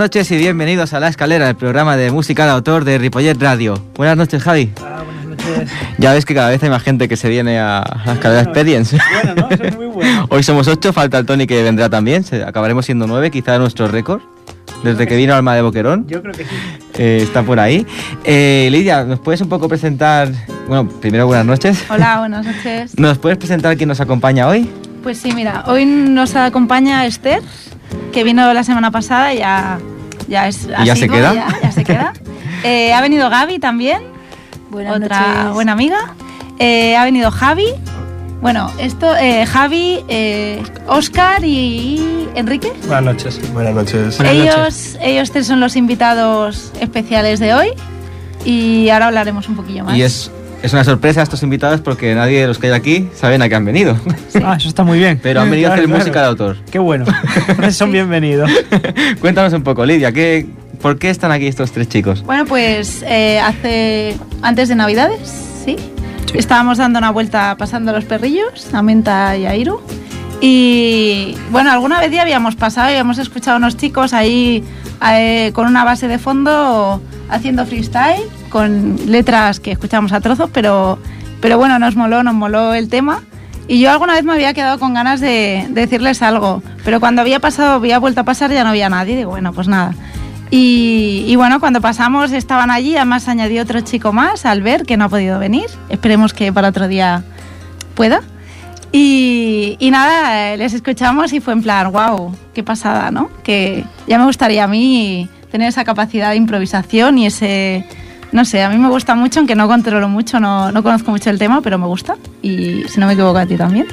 Buenas noches y bienvenidos a La Escalera, el programa de música de autor de Ripollet Radio. Buenas noches, Javi. Ah, buenas noches. Ya ves que cada vez hay más gente que se viene a La Escalera Experience. Bueno, ¿no? Eso es muy bueno. Hoy somos ocho, falta el Tony que vendrá también. Acabaremos siendo nueve, quizá nuestro récord. Desde que vino Alma de Boquerón. Yo creo que sí. Eh, está por ahí. Eh, Lidia, ¿nos puedes un poco presentar? Bueno, primero buenas noches. Hola, buenas noches. ¿Nos puedes presentar quién nos acompaña hoy? Pues sí, mira, hoy nos acompaña Esther, que vino la semana pasada y ya, ya es ¿Y ya se queda? Ya, ya se queda. Eh, ha venido Gaby también, Buenas otra noches. buena amiga. Eh, ha venido Javi. Bueno, esto, eh, Javi, eh, Oscar y Enrique. Buenas noches. Buenas noches. Buenas ellos, noches. ellos tres son los invitados especiales de hoy y ahora hablaremos un poquillo más. Y es, es una sorpresa a estos invitados porque nadie de los que hay aquí saben a qué han venido. Ah, eso está muy bien. Pero han venido a hacer claro. música de autor. Qué bueno. Son bienvenidos. Cuéntanos un poco, Lidia, ¿qué, ¿por qué están aquí estos tres chicos? Bueno, pues eh, hace antes de Navidades, ¿sí? Estábamos dando una vuelta pasando los perrillos, a Menta y a Iru. Y bueno, alguna vez ya habíamos pasado y habíamos escuchado a unos chicos ahí eh, con una base de fondo haciendo freestyle, con letras que escuchamos a trozos, pero, pero bueno, nos moló, nos moló el tema. Y yo alguna vez me había quedado con ganas de, de decirles algo, pero cuando había pasado, había vuelto a pasar, ya no había nadie. Digo, bueno, pues nada. Y, y bueno, cuando pasamos estaban allí, además añadió otro chico más, Albert, que no ha podido venir. Esperemos que para otro día pueda. Y, y nada, eh, les escuchamos y fue en plan, wow, qué pasada, ¿no? Que ya me gustaría a mí tener esa capacidad de improvisación y ese, no sé, a mí me gusta mucho, aunque no controlo mucho, no, no conozco mucho el tema, pero me gusta. Y si no me equivoco a ti también.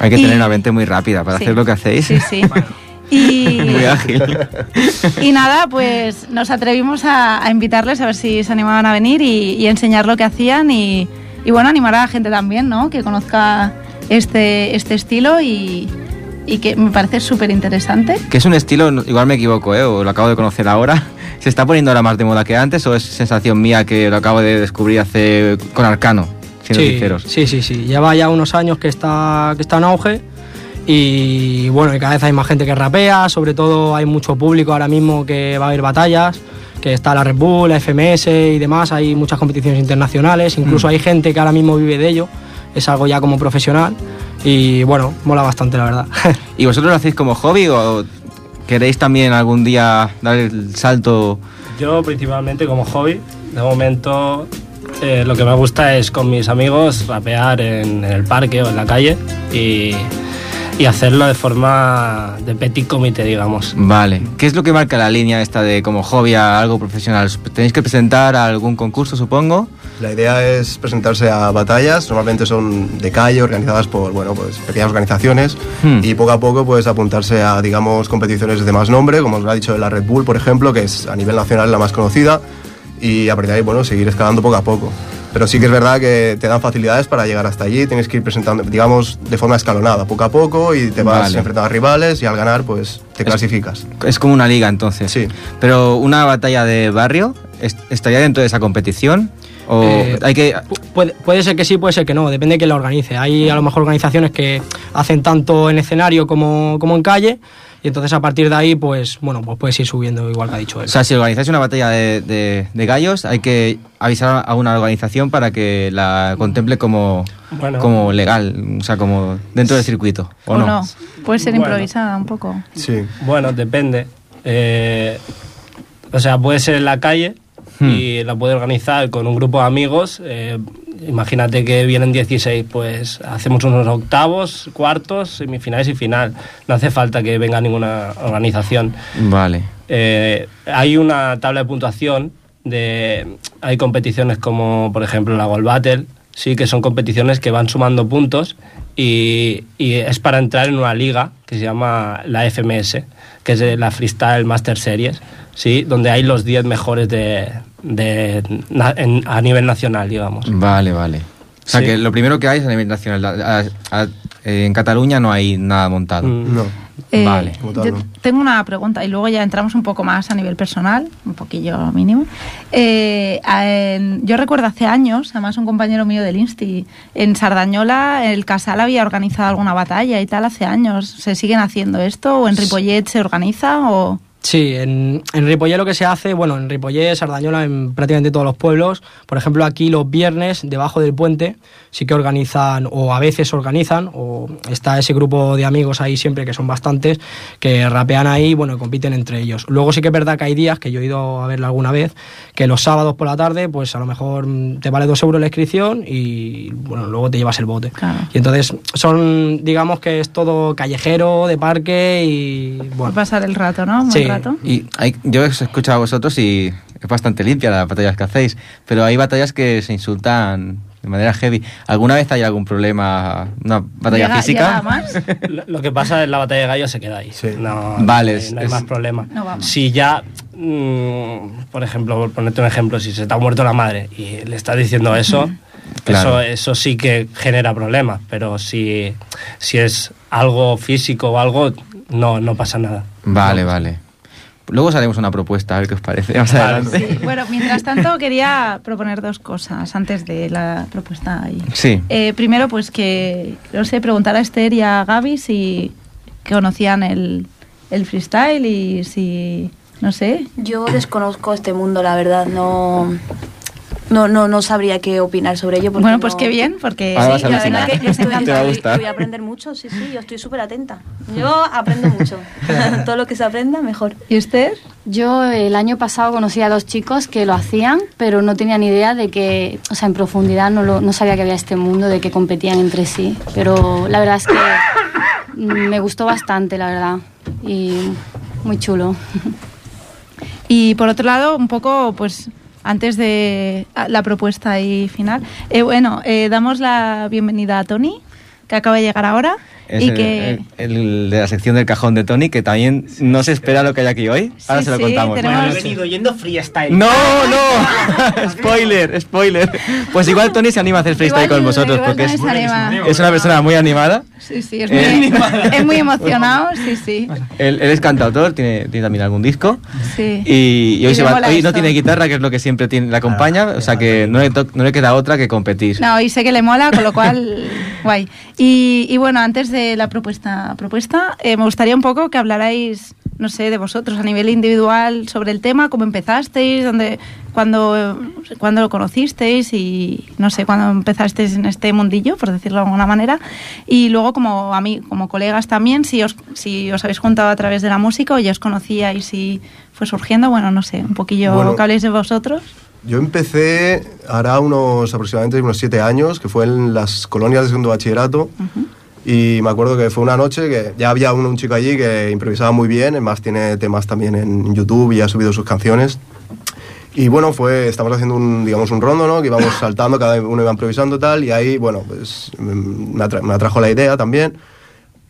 Hay que Y- tener una mente muy rápida para Sí. hacer lo que hacéis. Sí, sí. Y, muy ágil. y nada, pues nos atrevimos a, a invitarles a ver si se animaban a venir y, y enseñar lo que hacían y, y bueno, animar a la gente también, ¿no? Que conozca este, este estilo y, y que me parece súper interesante. Que es un estilo, igual me equivoco, ¿eh? o lo acabo de conocer ahora. ¿Se está poniendo ahora más de moda que antes o es sensación mía que lo acabo de descubrir hace con Arcano, siendo sí, sinceros? sí, sí, sí. Lleva ya unos años que está, que está en auge y bueno, y cada vez hay más gente que rapea, sobre todo hay mucho público ahora mismo que va a haber batallas, que está la Red Bull, la FMS y demás, hay muchas competiciones internacionales, incluso Mm. hay gente que ahora mismo vive de ello, es algo ya como profesional y bueno, mola bastante la verdad. ¿Y vosotros lo hacéis como hobby o queréis también algún día dar el salto? Yo principalmente como hobby, de momento eh, lo que me gusta es con mis amigos rapear en, en el parque o en la calle y, y hacerlo de forma de petit comité, digamos. Vale. ¿Qué es lo que marca la línea esta de como hobby a algo profesional? ¿Tenéis que presentar a algún concurso, supongo? La idea es presentarse a batallas, normalmente son de calle, organizadas por bueno, pues, pequeñas organizaciones, Hmm. y poco a poco pues, apuntarse a digamos, competiciones de más nombre, como os lo ha dicho la Red Bull, por ejemplo, que es a nivel nacional la más conocida, y a partir de ahí bueno, seguir escalando poco a poco. Pero sí que es verdad que te dan facilidades para llegar hasta allí, tienes que ir presentando, digamos, de forma escalonada, poco a poco, y te vas Vale. enfrentando a rivales, y al ganar, pues te clasificas. Es como una liga entonces. Sí. Pero una batalla de barrio, ¿est- ¿estaría dentro de esa competición? ¿O Eh, hay que...? Pu- Puede, puede ser que sí, puede ser que no, depende de quién la organice. Hay a lo mejor organizaciones que hacen tanto en escenario como, como en calle, y entonces a partir de ahí, pues bueno, pues puedes ir subiendo, igual que ha dicho él. O sea, si organizáis una batalla de, de- de gallos, hay que avisar a una organización para que la contemple como, Bueno. como legal, o sea, como dentro del circuito, ¿o, ¿O no? no? Puede ser Bueno. improvisada un poco. Sí. Bueno, depende. Eh, o sea, puede ser en la calle Hmm. y la puede organizar con un grupo de amigos. eh, imagínate que vienen 16, pues hacemos unos octavos, cuartos, semifinales y final. No hace falta que venga ninguna organización. Vale. Eh, hay una tabla de puntuación de hay competiciones como por ejemplo la Gold Battle sí que son competiciones que van sumando puntos y, y es para entrar en una liga que se llama la FMS que es la Freestyle Master Series sí donde hay los 10 mejores de, de- na- en- a nivel nacional digamos Vale, vale. O sea, Sí. que lo primero que hay es a nivel nacional. A- a- a- en Cataluña no hay nada montado. Mm. No. Eh, Vale. Yo tengo una pregunta y luego ya entramos un poco más a nivel personal, un poquillo mínimo. Eh, en- yo recuerdo hace años, además un compañero mío del Insti, en Sardañola, el Casal había organizado alguna batalla y tal hace años. ¿Se siguen haciendo esto o en Ripollet se organiza o...? Sí, en, en Ripollé lo que se hace, bueno, en Ripollé, Sardañola, en prácticamente todos los pueblos, por ejemplo, aquí los viernes, debajo del puente, sí que organizan, o a veces organizan, o está ese grupo de amigos ahí siempre, que son bastantes, que rapean ahí, bueno, compiten entre ellos. Luego sí que es verdad que hay días, que yo he ido a verlo alguna vez, que los sábados por la tarde, pues a lo mejor te vale dos euros la inscripción y, bueno, luego te llevas el bote. Claro. Y entonces son, digamos que es todo callejero, de parque y, Por bueno, pasar el rato, ¿no? Sí. Rato. Y hay- yo os he escuchado a vosotros y es bastante limpia las batallas que hacéis, pero hay batallas que se insultan de manera heavy. ¿Alguna vez hay algún problema, una batalla Llega- física? llega a más. Lo, que pasa en la batalla de gallos se queda ahí. Sí. No, Vale, no hay, es- no hay es- más problema. No vamos. Si ya, mm, por ejemplo, por ponerte un ejemplo, si se te ha muerto la madre y le estás diciendo eso, Claro. eso, eso sí que genera problemas. Pero si, si es algo físico o algo, no, no pasa nada. Vale, No. vale. Luego os haremos una propuesta, a ver qué os parece. Más adelante. Sí, Bueno, mientras tanto quería proponer dos cosas antes de la propuesta ahí. Sí. Eh, primero, pues que, no sé, preguntar a Esther y a Gaby si conocían el, el freestyle y si, no sé, Yo desconozco este mundo, la verdad. No, no, no, no sabría qué opinar sobre ello. porque Bueno, pues no- qué bien, porque Sí, a la verdad que yo estoy Te va a encantada y- gustar. y voy a aprender mucho, sí, sí, yo estoy súper atenta. Yo aprendo mucho. Todo lo que se aprenda, mejor. ¿Y Esther? Yo el año pasado conocí a dos chicos que lo hacían, pero no tenía ni idea de que, o sea, en profundidad no, lo- no sabía que había este mundo, de que competían entre sí. Pero la verdad es que me gustó bastante, la verdad, y muy chulo. Y por otro lado, un poco, pues antes de ah, la propuesta ahí final, eh, bueno, eh, damos la bienvenida a Tony, que acaba de llegar ahora. Es y el, que... el- el de la sección del cajón de Tony, que también no se espera lo que hay aquí hoy. Ahora Sí, se lo sí, contamos. tenemos- Bueno, he venido yendo freestyle. No, no. spoiler, spoiler. Pues igual Tony se anima a hacer freestyle Igual- con vosotros porque es, es una persona muy animada. Sí, sí, es Eh, muy, es muy emocionado, sí, sí. Él, él es cantautor, tiene, tiene también algún disco. sí. Y, y hoy, Y se va- hoy no tiene guitarra, que es lo que siempre tiene, la acompaña. O sea que no le, to- no le queda otra que competir. No, y sé que le mola, con lo cual, guay. Y, y bueno, antes de la propuesta, propuesta eh, me gustaría un poco que hablarais, no sé, de vosotros a nivel individual sobre el tema, cómo empezasteis, dónde, cuándo, cuándo lo conocisteis y, no sé, cuándo empezasteis en este mundillo, por decirlo de alguna manera. Y luego, como a mí, como colegas también, si os, si os habéis juntado a través de la música o ya os conocíais y fue surgiendo, bueno, no sé, un poquillo Bueno. que habléis de vosotros. Yo empecé hará unos aproximadamente unos siete años, que fue en las colonias de segundo bachillerato. Y me acuerdo que fue una noche que ya había un, un chico allí que improvisaba muy bien, además tiene temas también en YouTube y ha subido sus canciones. Y bueno, fue, estamos haciendo un, digamos, un rondo, ¿no? Que íbamos saltando, cada uno iba improvisando tal, y ahí, bueno, pues mm, me, atra- me atrajo la idea también.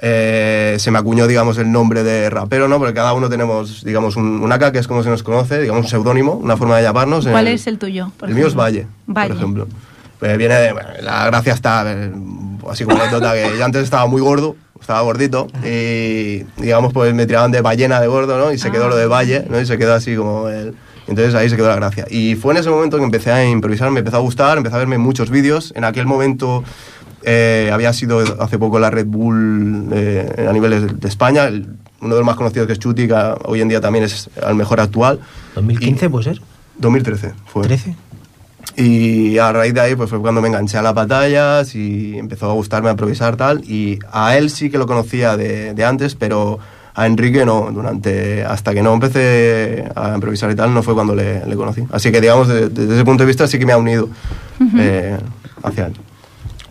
Eh, se me acuñó, digamos, el nombre de rapero, ¿no? Porque cada uno tenemos, digamos, un, un AK, que es como se nos conoce, digamos, un seudónimo, una forma de llamarnos. ¿Cuál El- es el tuyo? por el mío es ejemplo? Valle, Valle. por ejemplo. Pues viene de, bueno, la gracia está, eh, así como anécdota, que yo antes estaba muy gordo, estaba gordito, y digamos, pues me tiraban de ballena de gordo, ¿no? Y se quedó Ah. lo de Valle, ¿no? Y se quedó así como el... Entonces ahí se quedó la gracia. Y fue en ese momento que empecé a improvisar, me empezó a gustar, empecé a verme muchos vídeos. En aquel momento eh, había sido hace poco la Red Bull eh, a nivel de, de España, el- uno de los más conocidos que es Chuti, que hoy en día también es el mejor actual. 2015 puede ser. 2013 fue. 13. Y a raíz de ahí pues fue cuando me enganché a las batallas y empezó a gustarme a improvisar tal. Y a él sí que lo conocía de, de antes, pero a Enrique no. Durante, hasta que no empecé a improvisar y tal, no fue cuando le, le conocí. Así que digamos, de- desde ese punto de vista sí que me ha unido eh, hacia él.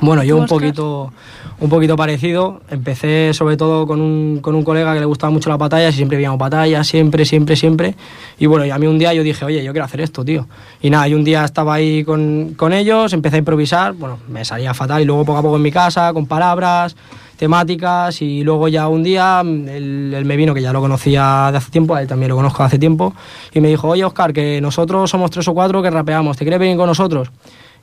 Bueno, yo ¿Tú, un poquito, un poquito parecido. Empecé sobre todo con un, con un colega que le gustaba mucho las batallas y siempre veíamos batallas, siempre, siempre, siempre. Y bueno, y a mí un día yo dije, oye, yo quiero hacer esto, tío. Y nada, y un día estaba ahí con, con ellos, empecé a improvisar, bueno, me salía fatal y luego poco a poco en mi casa, con palabras, temáticas y luego ya un día él, él me vino, que ya lo conocía de hace tiempo, a él también lo conozco de hace tiempo, y me dijo, oye Oscar, que nosotros somos tres o cuatro que rapeamos, ¿te quieres venir con nosotros?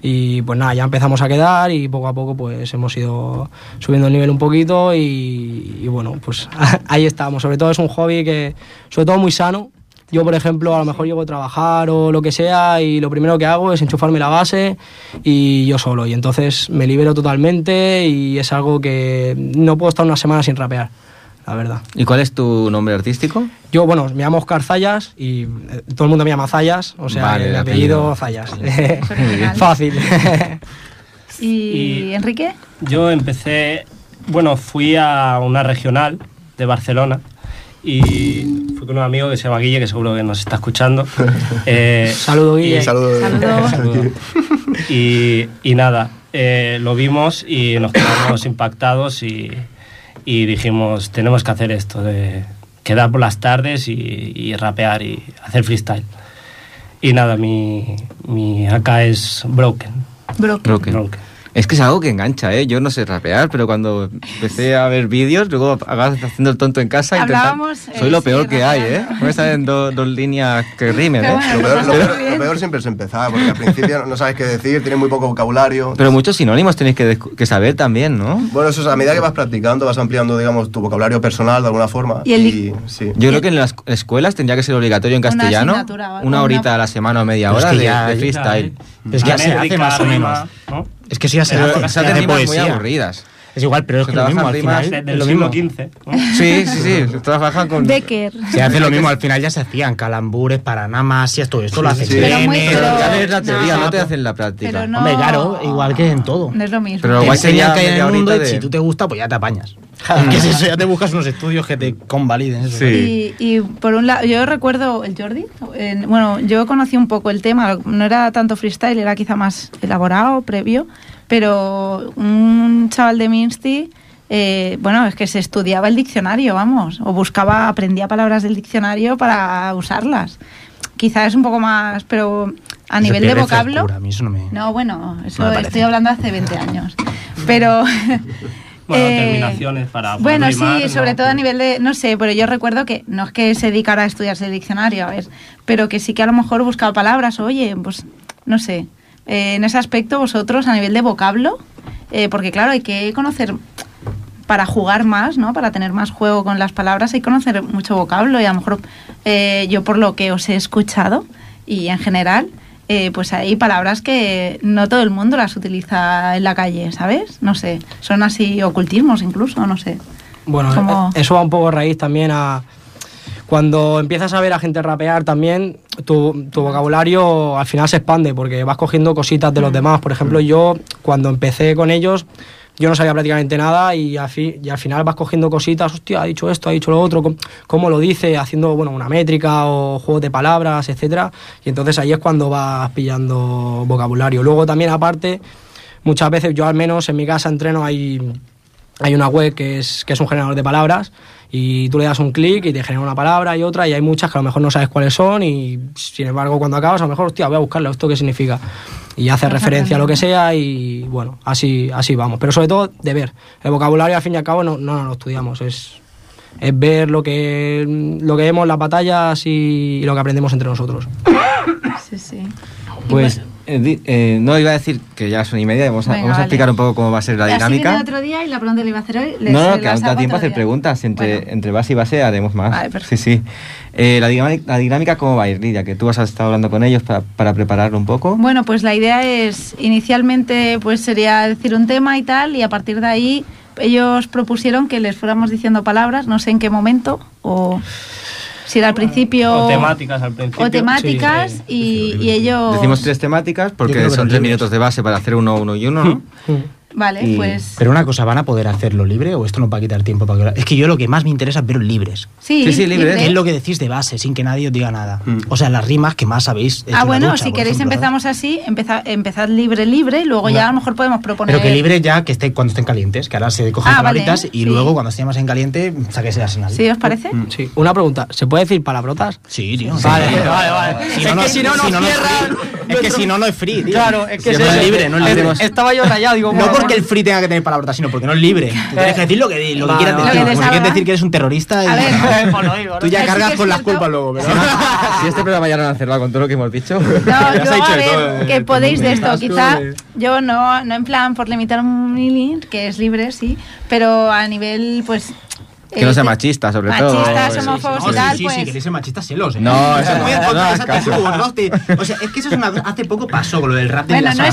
Y pues nada, ya empezamos a quedar y poco a poco pues hemos ido subiendo el nivel un poquito y, bueno, pues ahí estamos. Sobre todo es un hobby que, sobre todo muy sano. Yo, por ejemplo, a lo mejor llego a trabajar o lo que sea y lo primero que hago es enchufarme la base y yo solo. Y entonces me libero totalmente y es algo que no puedo estar una semana sin rapear. La verdad. ¿Y cuál es tu nombre artístico? Yo, bueno, me llamo Oscar Zayas y eh, todo el mundo me llama Zayas, o sea, Vale, el el apellido, apellido. Zayas. Fácil. ¿Y, Y- Enrique? Yo empecé, bueno, fui a una regional de Barcelona y fui con un amigo que se llama Guille, que seguro que nos está escuchando. Eh, Saludo, Guille. Saludo. Y, y nada, eh, lo vimos y nos quedamos impactados y, y dijimos, tenemos que hacer esto, de quedar por las tardes y, y rapear y hacer freestyle. Y nada, mi, mi AK es Broken. Broken. Broken. Broken. Es que es algo que engancha, ¿eh? Yo no sé rapear, pero cuando empecé a ver vídeos, luego acabas haciendo el tonto en casa. Hablábamos, eh, Soy lo sí, peor que hay, ¿eh? No me salen do- dos líneas que rimen, Pero ¿eh? Lo peor, lo peor- lo peor siempre es empezar, porque al principio no sabes qué decir, tienes muy poco vocabulario. Pero muchos sinónimos tenéis que, que saber también, ¿no? Bueno, eso es a medida que vas practicando, vas ampliando, digamos, tu vocabulario personal de alguna forma. Y el- sí. Yo creo que en las escuelas tendría que ser obligatorio en Una castellano, una una- horita a la semana o media Pero es hora que de, ya- de ya, freestyle. Es que ya se hace más o menos. ¿no? Es que eso ya se Pero hace, se hacen hace rimas muy poesía. aburridas. Es igual, pero es Se que lo mismo al trabajan final. del lo siglo mismo. XV. ¿no? Sí, sí, sí. Trabajan con... Becker. Se hace lo mismo, al final ya se hacían calambures, paranamasias, todo esto lo hace sí. Pero muy- pero- Ya ves la teoría, No. no, te hacen la práctica. Pero no- Hombre, claro, igual que en todo. No es lo mismo. Pero Te guay sería que hay en el mundo y de- si tú te gusta, pues ya te apañas. ¿Qué es eso? Ya te buscas unos estudios que te convaliden eso. Sí. Y, y por un lado, yo recuerdo el Jordi. en- bueno, yo conocí un poco el tema, no era tanto freestyle, era quizá más elaborado, previo, pero un chaval de Minsti, eh, bueno, es que se estudiaba el diccionario, vamos, o buscaba, aprendía palabras del diccionario para usarlas. Quizá es un poco más, pero a nivel de vocablo. frescura, a mí eso no me... No, bueno, eso No me parece. estoy hablando hace 20 años. Pero. Bueno, eh, terminaciones para poder Bueno, rimar, sí, sobre ¿no? todo a nivel de. No sé, pero yo recuerdo que no es que se dedicara a estudiarse el diccionario, a ver, pero que sí que a lo mejor buscaba palabras, oye, pues no sé. eh, en ese aspecto, vosotros, a nivel de vocablo, eh, porque claro, hay que conocer. Para jugar más, ¿no? Para tener más juego con las palabras, hay que conocer mucho vocablo y a lo mejor eh, yo por lo que os he escuchado y en general, eh, pues hay palabras que no todo el mundo las utiliza en la calle, ¿sabes? No sé, son así ocultismos incluso, no sé. Bueno, Como- eh, eso va un poco raíz también a... Cuando empiezas a ver a gente rapear también, tu, tu vocabulario al final se expande porque vas cogiendo cositas de los demás. Por ejemplo, yo cuando empecé con ellos, yo no sabía prácticamente nada y al, y al final vas cogiendo cositas, hostia, ha dicho esto, ha dicho lo otro, cómo, cómo lo dice, haciendo bueno, una métrica o juegos de palabras, etcétera Y entonces ahí es cuando vas pillando vocabulario. Luego también aparte, muchas veces yo al menos en mi casa entreno hay hay una web que es, que es un generador de palabras y tú le das un clic y te genera una palabra y otra y hay muchas que a lo mejor no sabes cuáles son y sin embargo cuando acabas a lo mejor, hostia, voy a buscarlo, ¿esto qué significa? Y hace referencia a lo que sea y bueno, así, así vamos. Pero sobre todo de ver. El vocabulario al fin y al cabo no, no, no lo estudiamos, es, es ver lo que, lo que vemos en las batallas y, lo que aprendemos entre nosotros. Sí, sí. Pues, eh, eh, no iba a decir que ya son y media, vamos a, Venga, vamos a vale. explicar un poco cómo va a ser la Así viene dinámica. otro día y la pregunta que le iba a hacer hoy. No, no, se que aún da tiempo a otro hacer día. preguntas. Entre, Bueno. entre base y base haremos más. Vale, sí, perfecto. sí. Eh, la, dinámica, la dinámica, ¿cómo va a ir, Lidia? Que tú has estado hablando con ellos para, para prepararlo un poco. Bueno, pues la idea es, inicialmente, pues sería decir un tema y tal, y a partir de ahí ellos propusieron que les fuéramos diciendo palabras, no sé en qué momento, o si era al principio... O temáticas al principio. o temáticas, y, y ellos... Decimos tres temáticas porque son tres minutos de base para hacer uno, uno y uno, ¿no? Vale, Y- pues... Pero una cosa, ¿van a poder hacerlo libre o esto no va a quitar tiempo para que lo- Es que yo lo que más me interesa es veros libres. Sí, Sí, sí, libre. libre. Es lo que decís de base, sin que nadie os diga nada. Mm. O sea, las rimas que más sabéis. Ah, bueno, ducha, si queréis ejemplo, ¿no? empezamos así, empezad, empezad libre, libre, y luego ya a lo mejor podemos proponer... Pero que libre ya que esté cuando estén calientes, que ahora se cogen Ah, vale, palabritas y sí. luego cuando estemos en caliente saquéis el arsenal. ¿Sí os parece? Sí, una pregunta, ¿se puede decir palabrotas? Sí, tío. Vale, Sí. vale, vale. Si Es no, no si no nos cierran. Es que si no, no es free, tío. Claro, es que Si es no es libre, no es libre. Estaba yo rayado, digo, No porque el free tenga que tener palabras, sino porque no es libre. Tú tienes que decir lo que, lo que quieras decir. Lo que te Porque quieres decir que eres un terrorista y A ver. Pues lo digo, tú ya cargas con las culpas luego. Pero... si este programa ya lo han cerrado con todo lo que hemos dicho. No, yo, dicho a ver, todo, que eh, podéis de esto, quizá de- yo no, no en plan por limitar un mili, que es libre, sí, pero a nivel, pues... Que no sea eh, machista, sobre todo. Machistas, Sí, sí, homófobos No, y tal, sí, sí, pues... sí, queréis ser machistas celos. ¿eh? No, eso muy en no, contra no de ¿no? Te- O sea, es que eso es una. Hace poco pasó con lo del rap de Bueno, las no es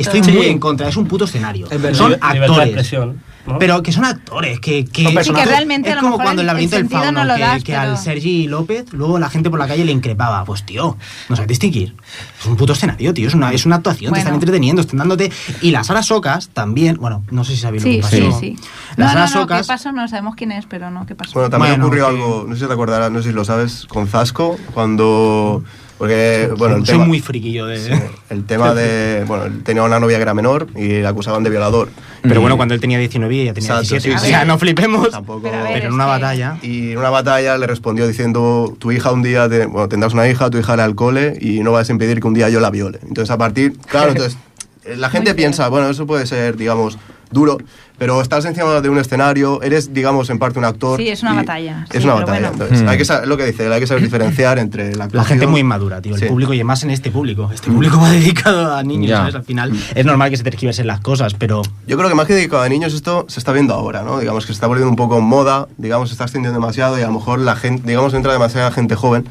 Estoy todo. muy en contra, es un puto escenario. Es verdad. Son actores. ¿No? Pero que son actores, que, que, Sí, que realmente a es lo como mejor cuando el el- el laberinto del fauno, no lo que, das, que pero- al Sergi López, luego la gente por la calle le increpaba. Pues tío, no sabes distinguir. Es un puto escenario, tío. Es una, es una actuación, te Bueno. están entreteniendo, están dándote. Y las Sara Socas también, bueno, no sé si sabéis Sí, lo que sí, pasó. sí. Las No, no, no, ¿qué Socas. pasó? No sabemos quién es, pero no, ¿qué pasó? Bueno, también Bueno, ocurrió que- algo, no sé si te acordarás, no sé si lo sabes, con Zasco, cuando... Porque, bueno, el soy tema, muy friquillo de. sí, el tema de... Bueno, él tenía una novia que era menor y le acusaban de violador. Pero Y- bueno, cuando él tenía 19 y ella tenía Exacto, 17. sí, o sea, sí. no flipemos. Tampoco... Pero ver, Pero en una que- batalla. Y en una batalla le respondió diciendo, tu hija un día, te- bueno, tendrás una hija, tu hija irá al cole y no vas a impedir que un día yo la viole. Entonces a partir, claro, entonces la gente piensa, bueno, eso puede ser, digamos, duro, pero estás encima de un escenario, eres, digamos, en parte un actor. Sí, es una batalla, Es sí, una batalla. bueno. Entonces, Mm. hay que saber, lo que dice, hay que saber diferenciar entre la La gente muy inmadura, tío. El Sí. público, y más en este público. Este público va dedicado a niños, Ya. ¿sabes? Al final es normal que se tergiversen las cosas, pero Yo creo que más que dedicado a niños esto se está viendo ahora, ¿no? Digamos que se está volviendo un poco en moda, digamos, se está extendiendo demasiado y a lo mejor la gente, digamos, entra demasiada gente joven.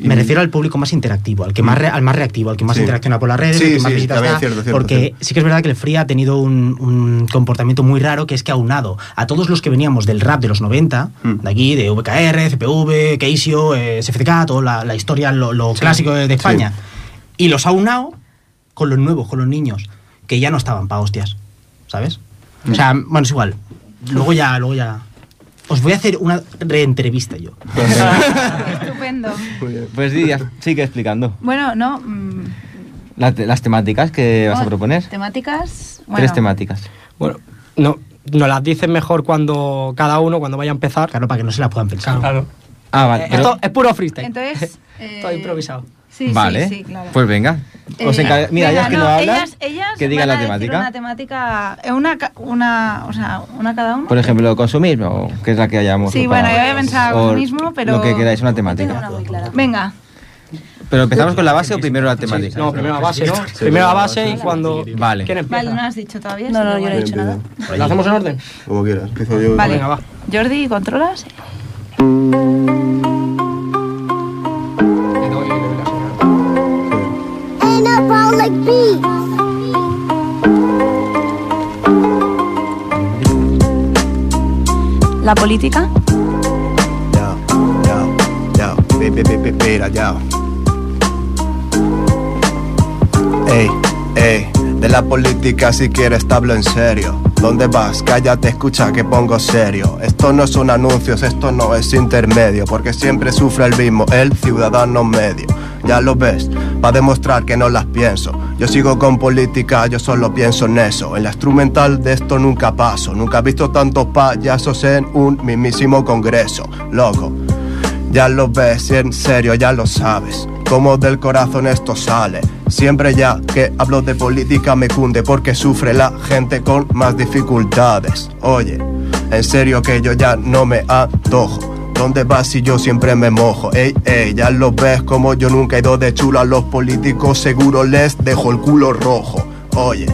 Y- me refiero al público más interactivo, al que más re- al más reactivo, al que más Sí. interacciona por las redes, Sí, al que más sí, visitas da, es cierto, cierto, porque cierto. sí que es verdad que el Free ha tenido un, un comportamiento muy raro que es que ha aunado a todos los que veníamos del rap de los 90, Mm. de aquí, de VKR, CPV, Keisio, eh, toda la, la historia, lo, lo clásico de, de España, y los ha aunado con los nuevos, con los niños, que ya no estaban pa' hostias, ¿sabes? O sea, bueno, es igual. Luego ya, luego ya... Os voy a hacer una reentrevista yo. Estupendo. Pues sí, sigue explicando. Bueno, no. mm, La te- las temáticas que vas a proponer. Temáticas. Bueno, Tres temáticas. Bueno, no, nos las dicen mejor cuando cada uno, cuando vaya a empezar. Claro, para que no se la puedan pensar. Claro. Ah, vale. Eh, pero- Esto es puro freestyle. Entonces. eh, Todo improvisado. Sí, vale. sí, sí, claro. Pues venga. Os Eh, encarga- Mira, venga, ellas que no, hablan, ellas, ellas que digan la temática. Una temática. eh, Una, ca- una, o sea, una cada uno. Por ejemplo, consumismo, que es la que hayamos. Sí, bueno, yo había pensado consumismo, pero- Lo que queráis, una temática. una muy clara. Venga. Pero empezamos con la base o primero la temática. No, primero la base, ¿no? Primero la base y cuando. Vale. ¿Quién empieza? Vale, no has dicho todavía. No, no, yo no he dicho nada. ¿La hacemos en orden? Como quieras, empiezo yo. Vale. Venga, va. Jordi, ¿controlas? La política. Ey, ey, de la política si quieres te hablo en serio. ¿Dónde vas? Cállate, escucha que pongo serio. Esto no son anuncios, esto no es intermedio, porque siempre sufre el mismo, el ciudadano medio. Ya lo ves, para demostrar que no las pienso. Yo sigo con política, yo solo pienso en eso. En la instrumental de esto nunca paso. Nunca he visto tantos payasos en un mismísimo congreso. Loco, ya lo ves, en serio ya lo sabes. Como del corazón esto sale. Siempre ya que hablo de política me cunde porque sufre la gente con más dificultades. Oye, en serio que yo ya no me antojo. ¿Dónde vas si yo siempre me mojo? Ey, ey, ya lo ves como yo nunca he ido de chulo a los políticos, seguro les dejo el culo rojo. Oye,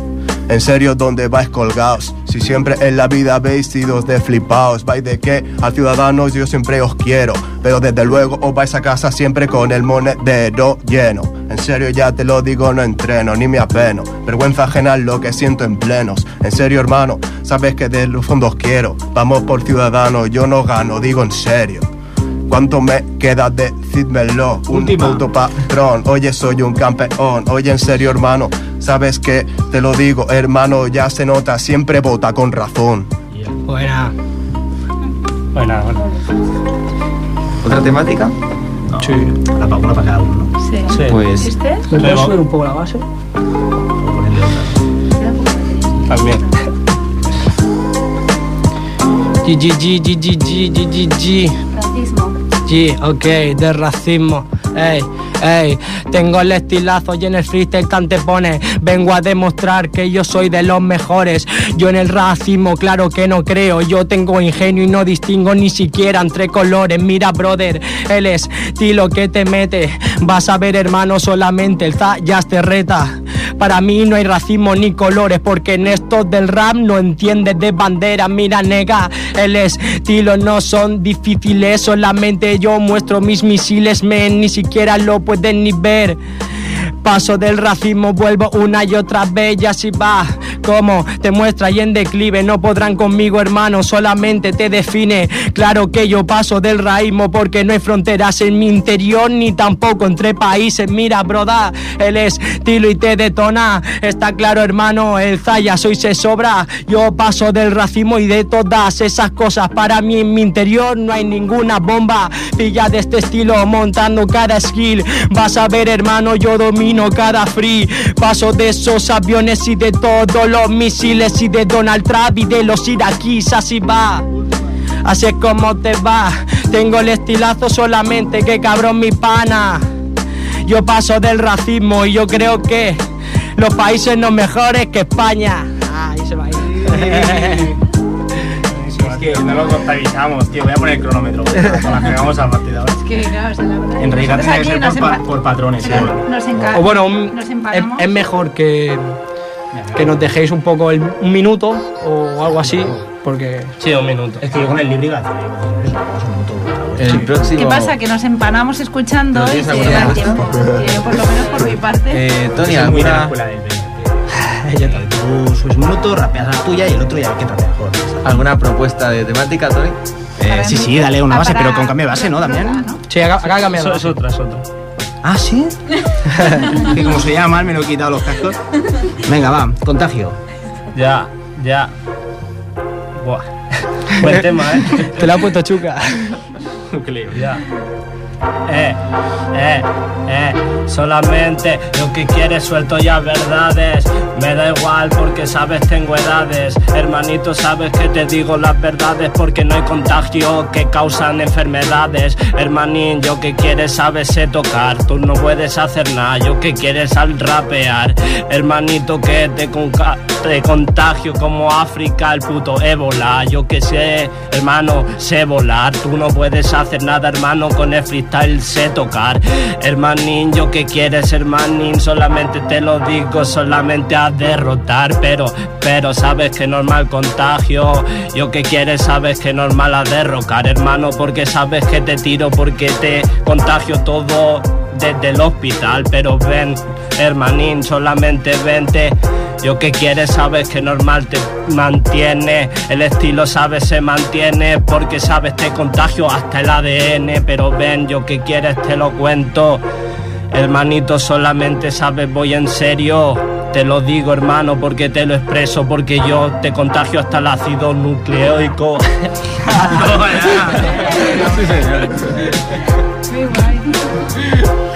en serio, ¿dónde vais colgados? Si siempre en la vida habéis sido de flipaos, vais de qué? Al ciudadanos yo siempre os quiero, pero desde luego os vais a casa siempre con el monedero lleno. En serio, ya te lo digo, no entreno ni me apeno. Vergüenza ajena es lo que siento en plenos. En serio, hermano, sabes que de los fondos quiero. Vamos por ciudadanos, yo no gano, digo en serio. ¿Cuánto me queda? Decídmelo. Un Última. puto patrón. Oye, soy un campeón. Oye, en serio, hermano. Sabes que te lo digo, hermano. Ya se nota, siempre vota con razón. Buena. Bueno, bueno. ¿Otra temática? Sí. La pagola para cada uno, ¿no? Sí. sí. Pues... ¿Este? ¿Puedes subir un poco la base? También. G, G, G, G, G, G, G, G. Racismo. G, ok, de racismo. Ey, ey, tengo el estilazo y en el freestyle que antepone. Vengo a demostrar que yo soy de los mejores. Yo en el racismo, claro que no creo. Yo tengo ingenio y no distingo ni siquiera entre colores. Mira, brother, el estilo que te mete. Vas a ver, hermano, solamente el za ya te reta. Para mí no hay racismo ni colores, porque en estos del rap no entiendes de bandera. Mira, nega, el estilo no son difíciles, solamente yo muestro mis misiles, men, ni siquiera lo pueden ni ver. Paso del racismo, vuelvo una y otra vez y así va. como te muestra y en declive. No podrán conmigo, hermano, solamente te define. Claro que yo paso del raísmo porque no hay fronteras en mi interior ni tampoco entre países. Mira, broda, el estilo y te detona. Está claro, hermano, el Zaya soy se sobra. Yo paso del racismo y de todas esas cosas. Para mí en mi interior no hay ninguna bomba. Pilla de este estilo montando cada skill. Vas a ver, hermano, yo domino cada free. Paso de esos aviones y de todos los misiles y de Donald Trump y de los iraquíes. Así va. Así es como te va. Tengo el estilazo solamente que cabrón mi pana. Yo paso del racismo y yo creo que los países no mejores que España. Ah. Que no lo contabilizamos, tío. Voy a poner el cronómetro para que vamos a partir de ahora. Es que, claro, o sea, la verdad. En realidad tiene que ser por, pa- por patrones. Claro, seguro. nos O bueno, un- nos es, es mejor que, que nos dejéis un poco el- un minuto o algo así, porque Sí, un minuto. Es que yo con el libro iba a El próximo. ¿Qué pasa? Que nos empanamos escuchando ¿Pero y tienes se alguna da más? tiempo. Y yo, por lo menos por mi parte. Eh, Tony, ¿alguna, Tú subes un minuto, rapeas la tuya y el otro ya que rapea mejor. ¿Alguna propuesta de temática, Tony? Eh, sí, sí, dale una Ah, base, pero con cambio de base, ¿no? También. sí, acá, acá ha cambiado. Eso es otra, es otra. Ah, sí. que como se llama mal, me lo he quitado los cascos. Venga, va, contagio. Ya, ya. Buah. Buen tema, ¿eh? Te la ha puesto chuca. Ya. Eh, eh, eh, solamente lo que quieres suelto ya verdades. Me da igual porque sabes tengo edades. Hermanito, sabes que te digo las verdades porque no hay contagio que causan enfermedades. Hermanín, yo que quieres sabes sé tocar. Tú no puedes hacer nada, yo que quieres al rapear. Hermanito, que te, te contagio como África, el puto ébola. Yo que sé, hermano, sé volar. Tú no puedes hacer nada, hermano, con el sé tocar. Hermanín, yo que quieres, hermanín, solamente te lo digo, solamente a derrotar. Pero, pero sabes que normal contagio. Yo que quieres, sabes que normal a derrocar, hermano, porque sabes que te tiro, porque te contagio todo desde el hospital. Pero ven, hermanín, solamente vente. Yo que quieres sabes que normal te mantiene, el estilo sabes se mantiene porque sabes te contagio hasta el ADN, pero ven yo que quieres te lo cuento, hermanito solamente sabes voy en serio, te lo digo hermano porque te lo expreso porque yo te contagio hasta el ácido nucleoico.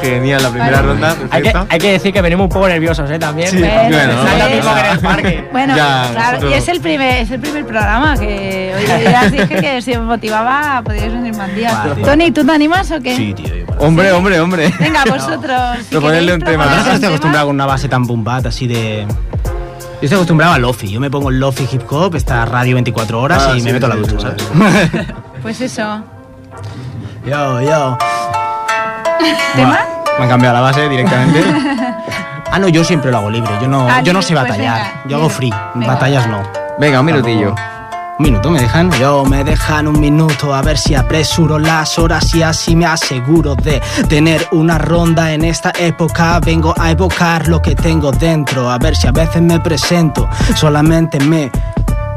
Genial, la primera Vale. ronda. Hay que, hay que decir que venimos un poco nerviosos, ¿eh? También. Sí, Bueno, bueno, sí. no pasa nada. parque. Bueno, Ya, claro, nosotros- y es el primer, es el primer programa que hoy ya os dije que si os motivaba podíais venir más días. Vale. Tony, ¿tú te animas o qué? Sí, tío. yo para- Hombre, hombre, hombre. Venga, vosotros. Si Proponerle un tema. Yo no estoy acostumbrado con una base tan boom bap, así de. Yo estoy acostumbrado a Lofi. Yo me pongo el Lofi hip hop, esta radio 24 horas Ah, y sí, me meto a la sí, ducha, sí, ¿sabes? Pues eso. Yo, yo. ¿Tema? Me han cambiado la base directamente. ah, no, yo siempre lo hago libre. Yo no, Ah, yo no sé pues batallar. venga, yo hago free. Venga. Batallas no. Venga, un minutillo. Un minuto, ¿me dejan? Yo me dejan un minuto a ver si apresuro las horas y así me aseguro de tener una ronda en esta época. Vengo a evocar lo que tengo dentro, a ver si a veces me presento, solamente me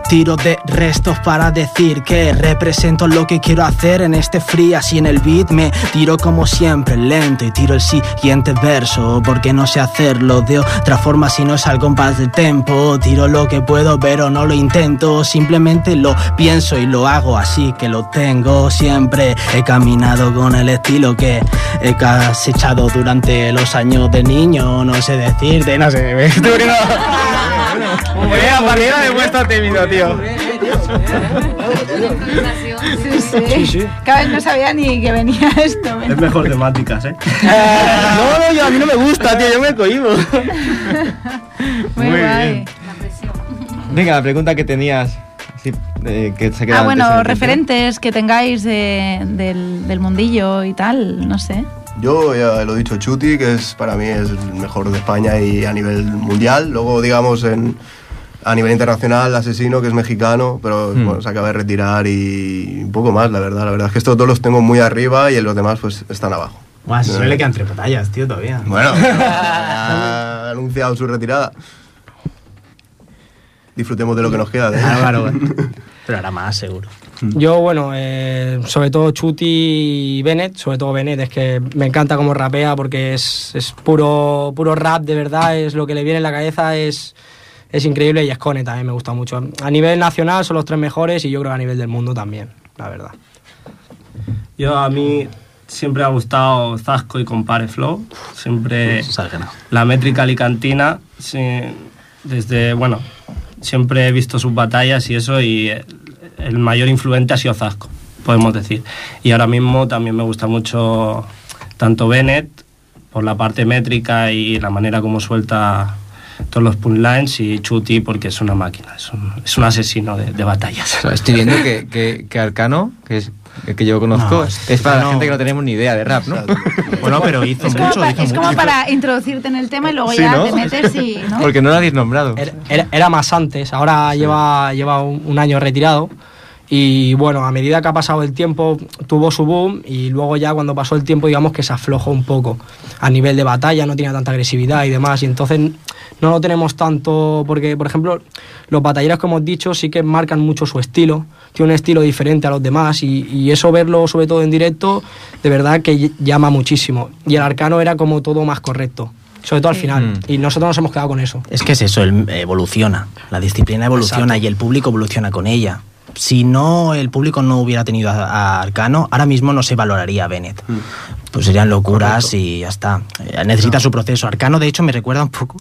tiro de restos para decir que represento lo que quiero hacer en este free, así en el beat me tiro como siempre lento y tiro el siguiente verso porque no sé hacerlo de otra forma si no es al compás de tempo. Tiro lo que puedo pero no lo intento, simplemente lo pienso y lo hago así que lo tengo siempre. He caminado con el estilo que he cosechado durante los años de niño, no sé decirte, no sé. me estoy poniendo- de puesto tímido, tío. Sí, sí. Cada vez no sabía ni que venía esto. Es mejor temáticas, ¿eh? No, no, yo, a mí no me gusta, tío, yo me cohibo. Muy, Muy guay. bien. Venga, la pregunta que tenías. así, eh, que se queda Ah, bueno, referentes que tengáis de- del, del mundillo y tal, no sé. Yo ya lo he dicho, Chuti, que es para mí es el mejor de España y a nivel mundial. Luego, digamos, en, a nivel internacional, Asesino, que es mexicano, pero Hmm. bueno, se acaba de retirar y un poco más, la verdad. La verdad es que estos dos los tengo muy arriba y los demás pues están abajo. Buah, si solo le quedan tres batallas, tío, todavía. Bueno, ha anunciado su retirada. disfrutemos de lo que nos queda. de- Claro, claro. Pero ahora más, seguro. Yo, bueno, eh, sobre todo Chuti y Bennett, sobre todo Bennett, es que me encanta cómo rapea porque es, es puro, puro rap de verdad, es lo que le viene en la cabeza, es, es increíble y Escone también me gusta mucho. A nivel nacional son los tres mejores y yo creo que a nivel del mundo también, la verdad. Yo a mí siempre me ha gustado Zasco y Compare Flow. Siempre la métrica alicantina, sí, desde, bueno, siempre he visto sus batallas y eso y el, el mayor influente ha sido Zasco, podemos decir. Y ahora mismo también me gusta mucho tanto Bennett por la parte métrica y la manera como suelta todos los punchlines y Chuti porque es una máquina, es un, es un asesino de, de batallas. O sea, estoy viendo que, que, que Arcano, que es el que yo conozco, No, es para la no. gente que no tenemos ni idea de rap, ¿no? Bueno, pero hizo Es como, mucho, hizo es como mucho. para introducirte en el tema y luego Sí, ya ¿no? te metes y. ¿no? Porque no lo habéis nombrado. Era, era- era más antes, ahora lleva, lleva un, un año retirado. Y bueno, a medida que ha pasado el tiempo, tuvo su boom y luego ya cuando pasó el tiempo, digamos que se aflojó un poco. A nivel de batalla, no tenía tanta agresividad y demás. Y entonces no lo tenemos tanto, porque por ejemplo, los batalleros que hemos dicho sí que marcan mucho su estilo. Tiene un estilo diferente a los demás y, y eso verlo sobre todo en directo, de verdad que ll- llama muchísimo. Y el arcano era como todo más correcto. Sobre todo al final. Mm. Y nosotros nos hemos quedado con eso. Es que es eso, evoluciona. La disciplina evoluciona Exacto. y el público evoluciona con ella. Si no, el público no hubiera tenido a, Arcano, ahora mismo no se valoraría a Bennett. Pues serían locuras y ya está. Eh, Necesita su proceso. Arcano, de hecho, me recuerda un poco.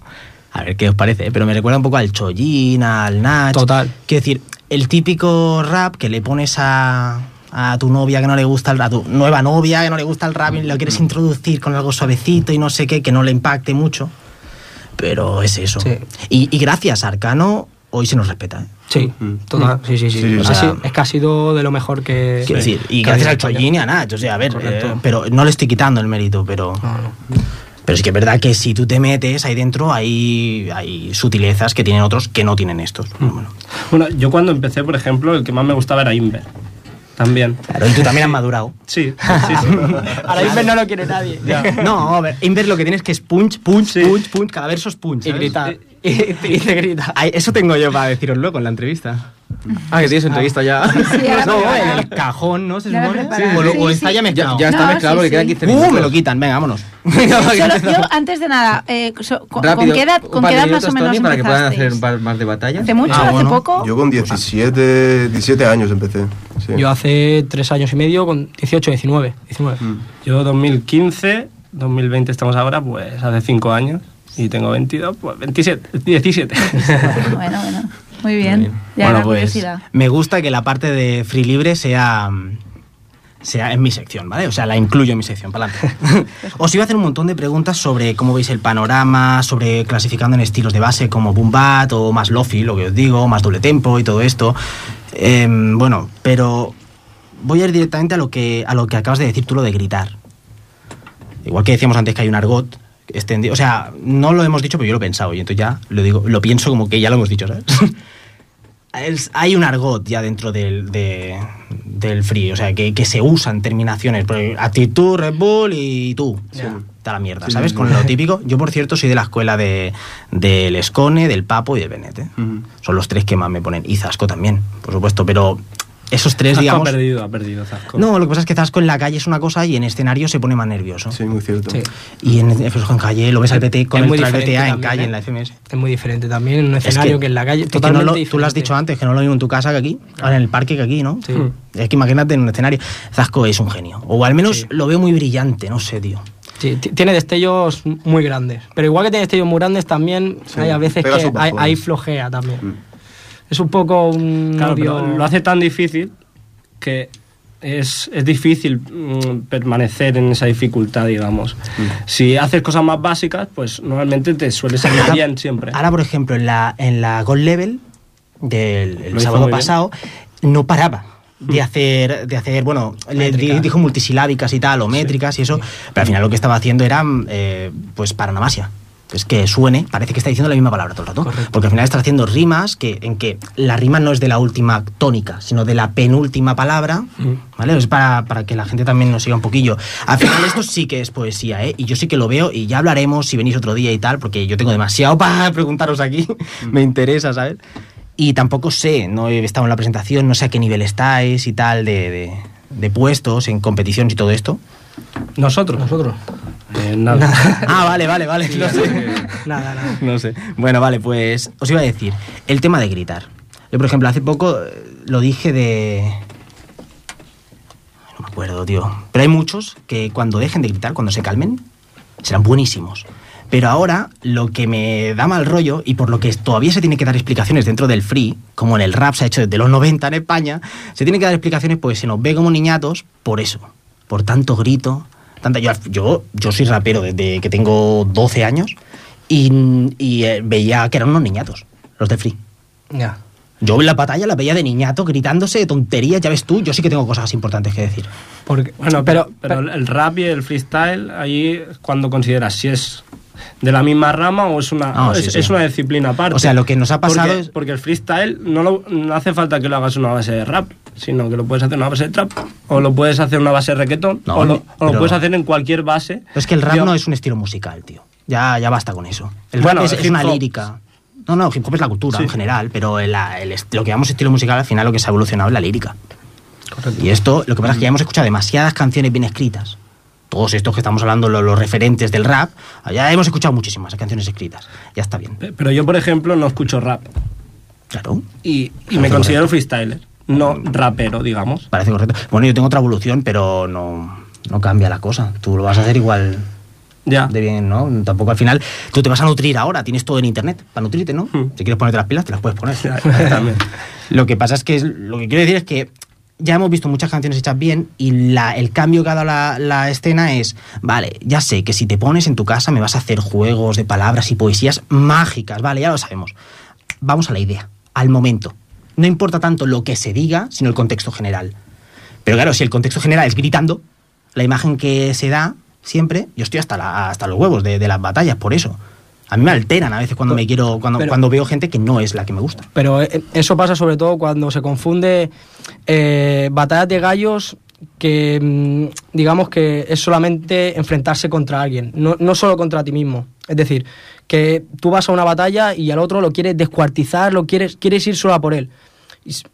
A ver qué os parece, ¿eh? pero me recuerda un poco al Chollín, al Nach. Total. Quiero decir, el típico rap que le pones a, a tu novia que no le gusta el a tu nueva novia que no le gusta el rap y lo quieres introducir con algo suavecito y no sé qué, que no le impacte mucho. Pero es eso. Sí. Y, y gracias a Arcano, hoy se nos respeta. ¿eh? Sí, total, sí, sí, sí. Sí, O sea, sí. sí, es que ha sido de lo mejor que... Quiero decir, y que gracias al Chollín y a Nach. O sea, a ver, eh, pero no le estoy quitando el mérito, pero. No, no. Pero sí que es verdad que si tú te metes ahí dentro, hay, hay sutilezas que tienen otros que no tienen estos. Bueno, Bueno, yo cuando empecé, por ejemplo, el que más me gustaba era Inver. También. claro, y tú también has madurado. Sí, sí, sí. Ahora Inver no lo quiere nadie. No, a ver, Inver lo que tienes que es punch, punch, punch, punch, cada verso es punch. Y ¿sabes? Y, y te grita. Ay, eso tengo yo para deciroslo luego en la entrevista. Ah, que tienes entrevista ya. Sí, ahora no, en el cajón, ¿no? Se Ya supone. preparas. o, lo- o Sí, está sí. ya Ya, mezclado. ya está No, mezclado sí, porque sí. quedan 15 Uh, minutos. me lo quitan, venga, vámonos. Solo- yo, antes de nada, eh, so- con, Rápido, ¿con qué edad, con qué edad más o menos Tony, para que puedan hacer un par más de batallas. ¿Hace mucho? Ah, ¿Hace bueno. poco? Yo con 17, 17 años empecé. sí. Yo hace tres años y medio con 18, 19. 19. Yo 2015, 2020 estamos ahora, pues hace 5 años. Y tengo 22, pues 27, 17. Bueno, bueno. Muy bien. Ya bueno, pues me gusta que la parte de Free Libre sea sea en mi sección, ¿vale? O sea, la incluyo en mi sección, para adelante. Os iba a hacer un montón de preguntas sobre cómo veis el panorama, sobre clasificando en estilos de base como boom bat o más lofi, lo que os digo, más doble tempo y todo esto. Em, bueno, pero voy a ir directamente a lo que a lo que acabas de decir tú, lo de gritar. Igual que decíamos antes que hay un argot extendido, o sea, no lo hemos dicho, pero yo lo he pensado y entonces ya lo digo, lo pienso como que ya lo hemos dicho, ¿sabes? Es- hay un argot ya dentro del, de- del free, o sea, que, que se usan terminaciones. Actitud, Red Bull y tú. Está la mierda, Sí, ¿sabes? sí, sí. Con lo típico. Yo, por cierto, soy de la escuela de, del Escone, del Papo y del Benet. ¿eh? Son los tres que más me ponen. Y Zasco también, por supuesto. Pero esos tres, Zasco digamos. ha perdido, ha perdido Zasco. No, lo que pasa es que Zasco en la calle es una cosa y en escenario se pone más nervioso. Sí, muy cierto. Sí. Y en, en calle lo ves al PT con Es el muy tras diferente BTA en también, calle, ¿eh? en la FMS. Es muy diferente también en un Es escenario que, en la calle. que no Totalmente lo- diferente. tú lo has dicho antes, que no lo mismo en tu casa que aquí, ahora en el parque que aquí, ¿no? Sí. Es que imagínate en un escenario. Zasco es un genio. O al menos Sí. lo veo muy brillante, no sé, tío. Sí, ti- tiene destellos muy grandes. Pero igual que tiene destellos muy grandes, también Sí, hay a veces que hay, hay flojea también. Mm. Es un poco un. Claro, odio- pero lo hace tan difícil que es, es difícil mm, permanecer en esa dificultad, digamos. Si haces cosas más básicas, pues normalmente te suele salir Ahora- bien siempre. Ahora, por ejemplo, en la, en la Gold Level del el sábado bien. pasado, no paraba de hacer, de hacer bueno, le dijo multisilábicas y tal, o métricas y eso, pero al final lo que estaba haciendo era, eh, pues, paranomasia. Es que suene, parece que está diciendo la misma palabra todo el rato. Correcto. Porque al final está haciendo rimas que, en que la rima no es de la última tónica, sino de la penúltima palabra. ¿Vale? Es para, para que la gente también nos siga un poquillo. Al final esto sí que es poesía, ¿eh? Y yo sí que lo veo y ya hablaremos si venís otro día y tal, porque yo tengo demasiado para preguntaros aquí. Me interesa, ¿sabes? Y tampoco sé, no he estado en la presentación, no sé a qué nivel estáis y tal de, de- de puestos en competiciones y todo esto. Nosotros. Nosotros. Eh, nada. ah, vale, vale, vale. no sé. Nada, nada. No sé. Bueno, vale, pues os iba a decir, el tema de gritar. Yo, por ejemplo, hace poco eh, lo dije de... No me acuerdo, tío. Pero hay muchos que cuando dejen de gritar, cuando se calmen, serán buenísimos. Pero ahora lo que me da mal rollo, y por lo que todavía se tiene que dar explicaciones dentro del free, como en el rap se ha hecho desde los 90 en España, se tiene que dar explicaciones porque se nos ve como niñatos por eso, por tanto grito. Tanta, yo, yo, yo soy rapero desde que tengo 12 años y, y, eh, veía que eran unos niñatos, los de free. Ya. Yo en la batalla la veía de niñato gritándose de tonterías, ya ves tú, yo sí que tengo cosas importantes que decir. Porque, Bueno, pero, pero el rap y el freestyle, ahí cuando consideras si es de la misma rama o es una, Ah, es, sí. es una disciplina aparte. O sea, lo que nos ha pasado porque, es- Porque el freestyle no, lo- no hace falta que lo hagas una base de rap, sino que lo puedes hacer una base de trap, o lo puedes hacer una base de reggaetón, No, o, lo, o lo pero- puedes hacer en cualquier base. Pero es que el rap no es un estilo musical, tío. Ya, ya basta con eso. El Bueno, rap es, es una lírica. No, no, hip hop es la cultura Sí. en general, pero el- el lo que llamamos estilo musical al final lo que se ha evolucionado es la lírica. Y esto, lo que pasa es que ya hemos escuchado demasiadas canciones bien escritas. Todos estos que estamos hablando, lo- los, referentes del rap, ya hemos escuchado muchísimas canciones escritas. Ya está bien. Pe- Pero yo, por ejemplo, no escucho rap Claro, y, y me considero correcto. freestyler, no rapero, digamos. parece correcto. Bueno, yo tengo otra evolución, pero no, no cambia la cosa. Tú lo vas a hacer igual Ya. de bien, ¿no? Tampoco al final. Tú te vas a nutrir ahora, tienes todo en internet para nutrirte, ¿no? Hmm. Si quieres ponerte las pilas, te las puedes poner. También. Lo que pasa es que lo que quiero decir es que ya hemos visto muchas canciones hechas bien y la- el cambio que ha dado la, la escena es, vale, ya sé que si te pones en tu casa me vas a hacer juegos de palabras y poesías mágicas, vale, ya lo sabemos. Vamos a la idea, al momento. No importa tanto lo que se diga, sino el contexto general. Pero claro, si el contexto general es gritando, la imagen que se da siempre, yo estoy hasta, la- hasta los huevos de, de las batallas por eso. A mí me alteran a veces cuando me quiero, cuando, Pero- cuando veo gente que no es la que me gusta. Pero eh, eso pasa sobre todo cuando se confunde eh, batallas de gallos que mm, digamos que es solamente enfrentarse contra alguien, no, no solo contra ti mismo. Es decir, que tú vas a una batalla y al otro lo quieres descuartizar, lo quieres, quieres ir solo a por él.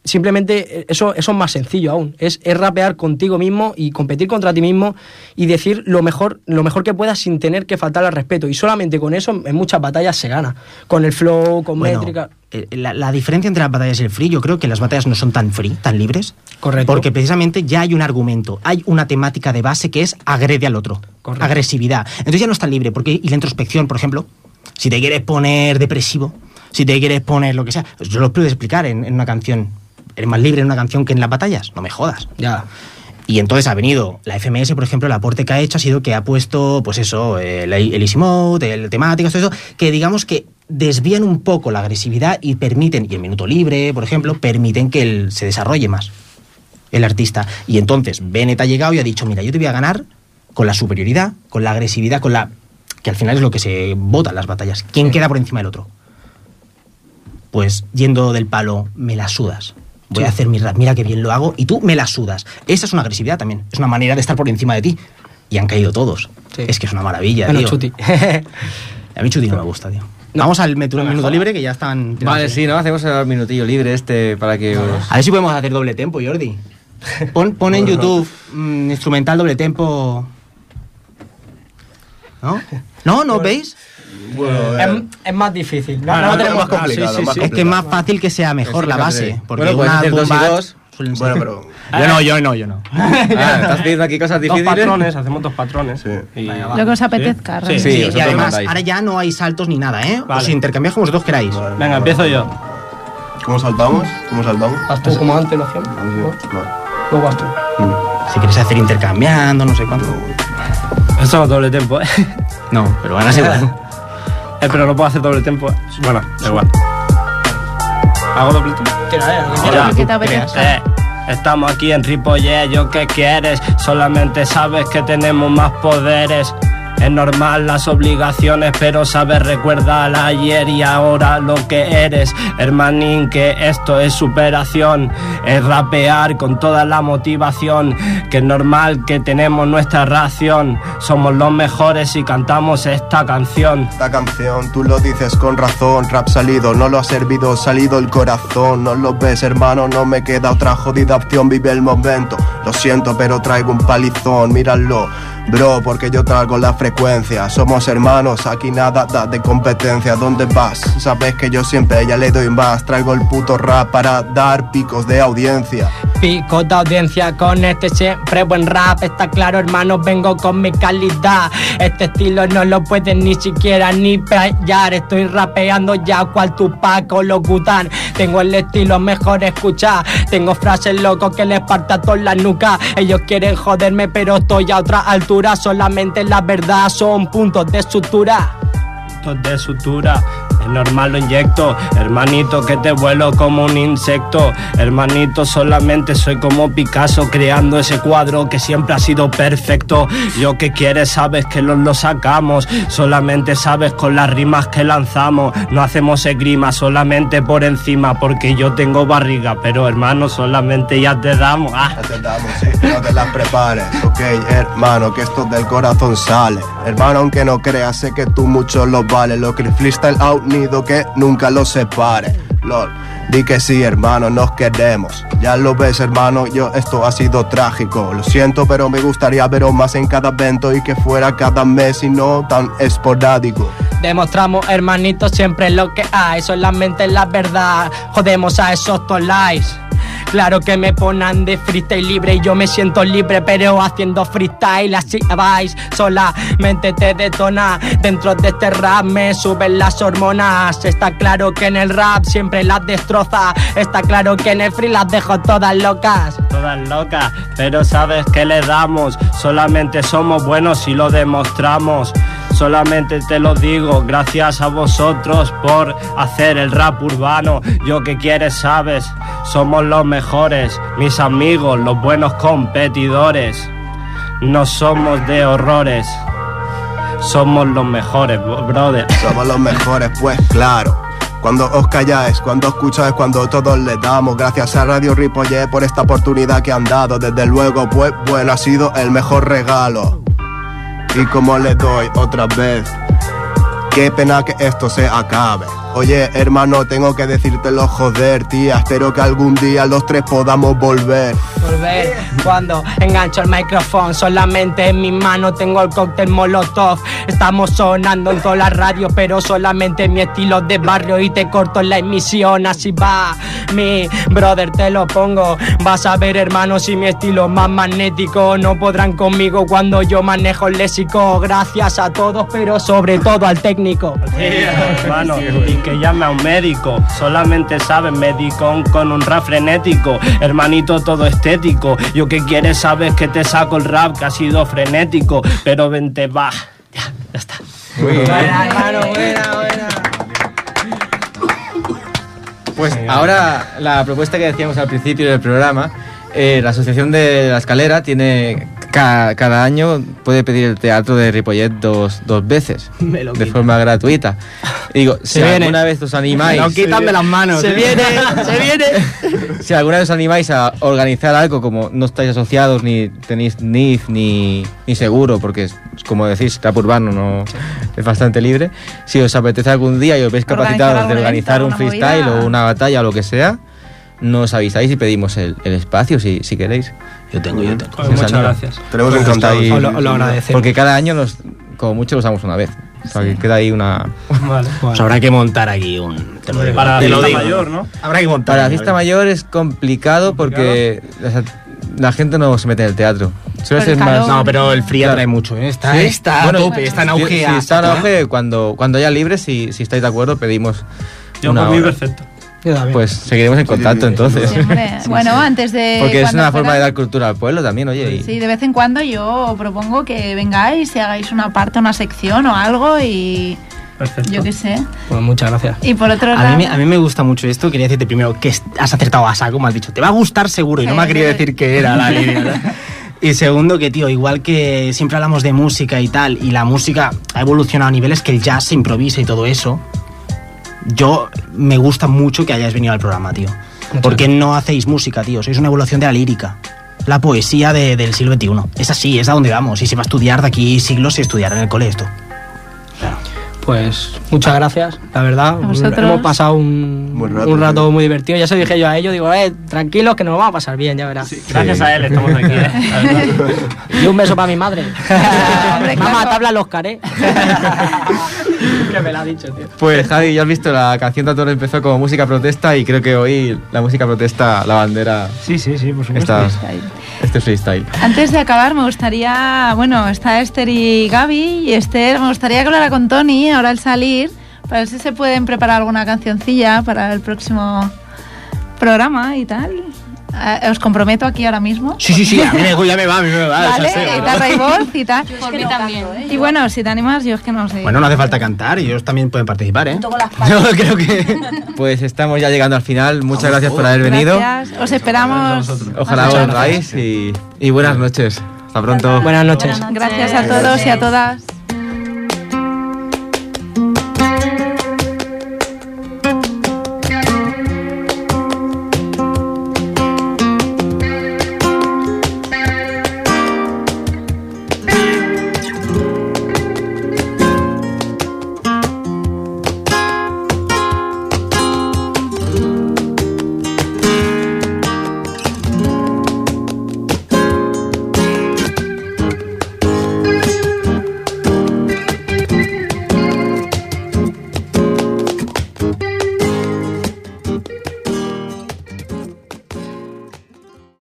Simplemente eh, eso, eso es más sencillo aún. Es, es rapear contigo mismo y competir contra ti mismo y decir lo mejor, lo mejor que puedas sin tener que faltar al respeto. Y solamente con eso en muchas batallas se gana. Con el flow, con Bueno, métrica. eh, La, la diferencia entre las batallas y el free, yo creo que las batallas no son tan free, tan libres. Correcto. Porque precisamente ya hay un argumento, hay una temática de base que es agrede al otro. Correcto. Agresividad. Entonces ya no es tan libre, porque y la introspección, por ejemplo, si te quieres poner depresivo, si te quieres poner lo que sea, yo lo puedo explicar en, en una canción. ¿Eres más libre en una canción que en las batallas? No me jodas. Ya. Y entonces ha venido la FMS, por ejemplo, el aporte que ha hecho ha sido que ha puesto, pues eso, el, el easy mode, el temáticas, todo eso, que digamos que desvían un poco la agresividad y permiten, y el minuto libre, por ejemplo, permiten que el- se desarrolle más el artista. Y entonces Bennett ha llegado y ha dicho, mira, yo te voy a ganar con la superioridad, con la agresividad, con la... que al final es lo que se vota en las batallas. ¿Quién queda por encima del otro? Pues yendo del palo, me la sudas. Voy Sí. a hacer mi rap, mira qué bien lo hago, y tú me la sudas. Esa es una agresividad también, es una manera de estar por encima de ti. Y han caído todos. Sí. Es que es una maravilla, Bueno, tío. Chuti. A mí Chuti no me gusta, tío. Vamos al metu- minuto libre que ya están... Vale, sí, ¿no? Hacemos el minutillo libre este para que os... A ver si podemos hacer doble tempo, Jordi. Pon, pon en YouTube mm, instrumental doble tempo. ¿No? ¿No? ¿No veis? Bueno, Es, es más difícil. No, Ah, no no, tenemos más complicado, sí, sí, más sí. Es que es más fácil que sea mejor la base. Porque Bueno, puedes una hacer dos y dos. bueno, pero Yo no, yo no, yo no. Ah, estás pidiendo aquí cosas Dos difíciles. patrones, hacemos dos patrones. Sí. Y- Lo que os apetezca, Sí. realmente. Sí, Sí, y además, ahora ya no hay saltos ni nada, ¿eh? Vale. Os intercambiáis como vosotros queráis. Venga, empiezo yo. ¿cómo saltamos? ¿Cómo saltamos? Haz tú como antes lo hacíamos. No. Luego vas tú. Si quieres hacer intercambiando, no sé cuánto. Esto no doble tempo, ¿eh? No, pero van a ser igual. Eh, pero no puedo hacer doble tempo. ¿eh? Bueno, da igual. ¿Hago doble que te apetezca. Eh, estamos aquí en Ripollet, ¿yo qué quieres? Solamente sabes que tenemos más poderes. Es normal las obligaciones, pero sabes recuerda al ayer y ahora lo que eres. Hermanín, que esto es superación. Es rapear con toda la motivación. Que es normal que tenemos nuestra ración. Somos los mejores y cantamos esta canción. Esta canción, tú lo dices con razón, rap salido, no lo ha servido, salido el corazón, no lo ves hermano, no me queda otra jodida opción, vive el momento, lo siento pero traigo un palizón, míralo, bro, porque yo traigo la frecuencia, somos hermanos, aquí nada da de competencia, ¿dónde vas? Sabes que yo siempre ya le doy más, traigo el puto rap para dar picos de audiencia. Pico de audiencia con este siempre buen rap. Está claro, hermano, vengo con mi calidad. Este estilo no lo pueden ni siquiera ni pillar. Estoy rapeando ya cual Tupac o lo Gutan. Tengo el estilo mejor escuchar. Tengo frases locos que les parta toda la nuca. Ellos quieren joderme, pero estoy a otra altura. Solamente la verdad son puntos de sutura. Puntos de sutura. Normal lo inyecto, hermanito que te vuelo como un insecto. Hermanito, solamente soy como Picasso creando ese cuadro que siempre ha sido perfecto. Yo que quieres sabes que los lo sacamos, solamente sabes con las rimas que lanzamos. No hacemos esgrima solamente por encima porque yo tengo barriga, pero hermano solamente ya te damos. Ah. Ya te damos, sí, no te las prepares, ok, hermano, que esto del corazón sale. Hermano, aunque no creas, sé que tú mucho lo vales. Lo que el freestyle out que nunca lo separe. Lol, di que sí, hermano, nos queremos. Ya lo ves, hermano, yo esto ha sido trágico. Lo siento, pero me gustaría veros más en cada evento y que fuera cada mes y no tan esporádico. Demostramos, hermanito, siempre lo que hay. Solamente la verdad. Jodemos a esos tolais. Claro que me ponen de freestyle libre y yo me siento libre, pero haciendo freestyle así vais. Solamente te detona. Dentro de este rap me suben las hormonas. Está claro que en el rap siempre las destroza. Está claro que en el free las dejo todas locas. Todas locas, pero sabes que le damos. Solamente somos buenos y lo demostramos. Solamente te lo digo, gracias a vosotros por hacer el rap urbano. Yo que quieres sabes, somos los mejores, mis amigos, los buenos competidores. No somos de horrores, somos los mejores, brother. Somos los mejores, pues claro. Cuando os calláis, cuando escucháis, cuando todos le damos. Gracias a Radio Ripollet por esta oportunidad que han dado. Desde luego, pues bueno, ha sido el mejor regalo. Y como le doy otra vez, qué pena que esto se acabe. Oye, hermano, tengo que decírtelo, joder, tía. Espero que algún día los tres podamos volver. Volver cuando engancho el micrófono. Solamente en mi mano tengo el cóctel Molotov. Estamos sonando en todas las radios, pero solamente mi estilo de barrio. Y te corto en la emisión, así va. Mi brother, te lo pongo. Vas a ver, hermano, si mi estilo es más magnético. No podrán conmigo cuando yo manejo el léxico. Gracias a todos, pero sobre todo al técnico. hermano, que llame a un médico. Solamente saben médico con un rap frenético. Hermanito, todo estético. Yo que quieres, sabes que te saco el rap que ha sido frenético. Pero vente, va. Ya, ya está. Buena, hermano, buena, buena. Pues ahora la propuesta que decíamos al principio del programa, eh, la Asociación de la Escalera tiene ca- cada año puede pedir el teatro de Ripollet dos, dos veces Me lo de quita. forma gratuita. Y digo, si Se viene. alguna vez os animáis, No quitan de las manos. Se viene, se viene. si alguna vez os animáis a organizar algo como no estáis asociados ni tenéis NIF ni, ni seguro, porque es, como decís, rap urbano no es bastante libre, si os apetece algún día y os veis Organizar capacitados de organizar un freestyle movida. o una batalla o lo que sea, nos avisáis y pedimos el, el espacio si, si queréis. Yo tengo, yo tengo. Pues muchas gracias. Tenemos Pues encantados. ahí- lo, os lo agradecemos. Porque cada año, nos, como mucho, lo usamos una vez. O sea, que queda ahí una... Vale. Pues habrá que montar aquí un. Te lo digo. Para la fiesta mayor, ¿no? Habrá que montar. Para la fiesta mayor es complicado porque o sea, la gente no se mete en el teatro. El más... No, pero el frío Claro. trae mucho, ¿eh? Está, Sí. está Bueno, a tope, está en auge. Si, si a está en auge, cuando, cuando haya libre, si, si estáis de acuerdo, pedimos Yo por mí perfecto. Pues seguiremos en contacto sí, entonces. Siempre. Bueno, antes de. Porque es una forma de dar cultura al pueblo también, oye. y- Sí, de vez en cuando yo propongo que vengáis y hagáis una parte, una sección o algo y Perfecto. yo qué sé. Pues muchas gracias. Y por otro A lado... mí, me- a mí me gusta mucho esto. Quería decirte primero que has acertado a saco, me has dicho. Te va a gustar seguro y no me ha querido sí. decir que era la línea. Y segundo, que tío, igual que siempre hablamos de música y tal, y la música ha evolucionado a niveles que el jazz se improvisa y todo eso, yo me gusta mucho que hayáis venido al programa, tío. ¿Por qué no hacéis música, tío? Sois una evolución de la lírica. La poesía de- del siglo XXI. Es así, es a donde vamos. Y se va a estudiar de aquí siglos y estudiar en el cole esto. Pues muchas gracias, la verdad. Hemos pasado un, Buen rato, un rato sí. muy divertido. Ya se lo dije yo a ellos, digo, eh, tranquilos que nos lo vamos a pasar bien, ya verás. Gracias a él estamos aquí. ¿eh? Y un beso para mi madre. Mamá, te habla el Oscar, ¿eh? que me lo ha dicho, tío. Pues Javi, ya has visto, la canción tanto empezó como música protesta y creo que hoy la música protesta, la bandera, Sí, sí, sí, por supuesto. está, este freestyle. Antes de acabar, me gustaría, bueno, está Esther y Gaby, y Esther, me gustaría que hablara con Tony ahora al salir, para ver si se pueden preparar alguna cancioncilla para el próximo programa y tal. Eh, Os comprometo aquí ahora mismo. Sí, sí, sí, a mí me, ya me va, a mí me va. Vale, guitarra y voz y tal. Por mí también. Y bueno, si te animas, yo es que no sé. Bueno, no hace falta cantar, ellos también pueden participar, ¿eh? Toco las Yo creo que... Pues estamos ya llegando al final, muchas gracias por haber venido. Gracias. Os esperamos. Ojalá y, y buenas noches. Hasta pronto. Buenas noches. Gracias a todos y a todas.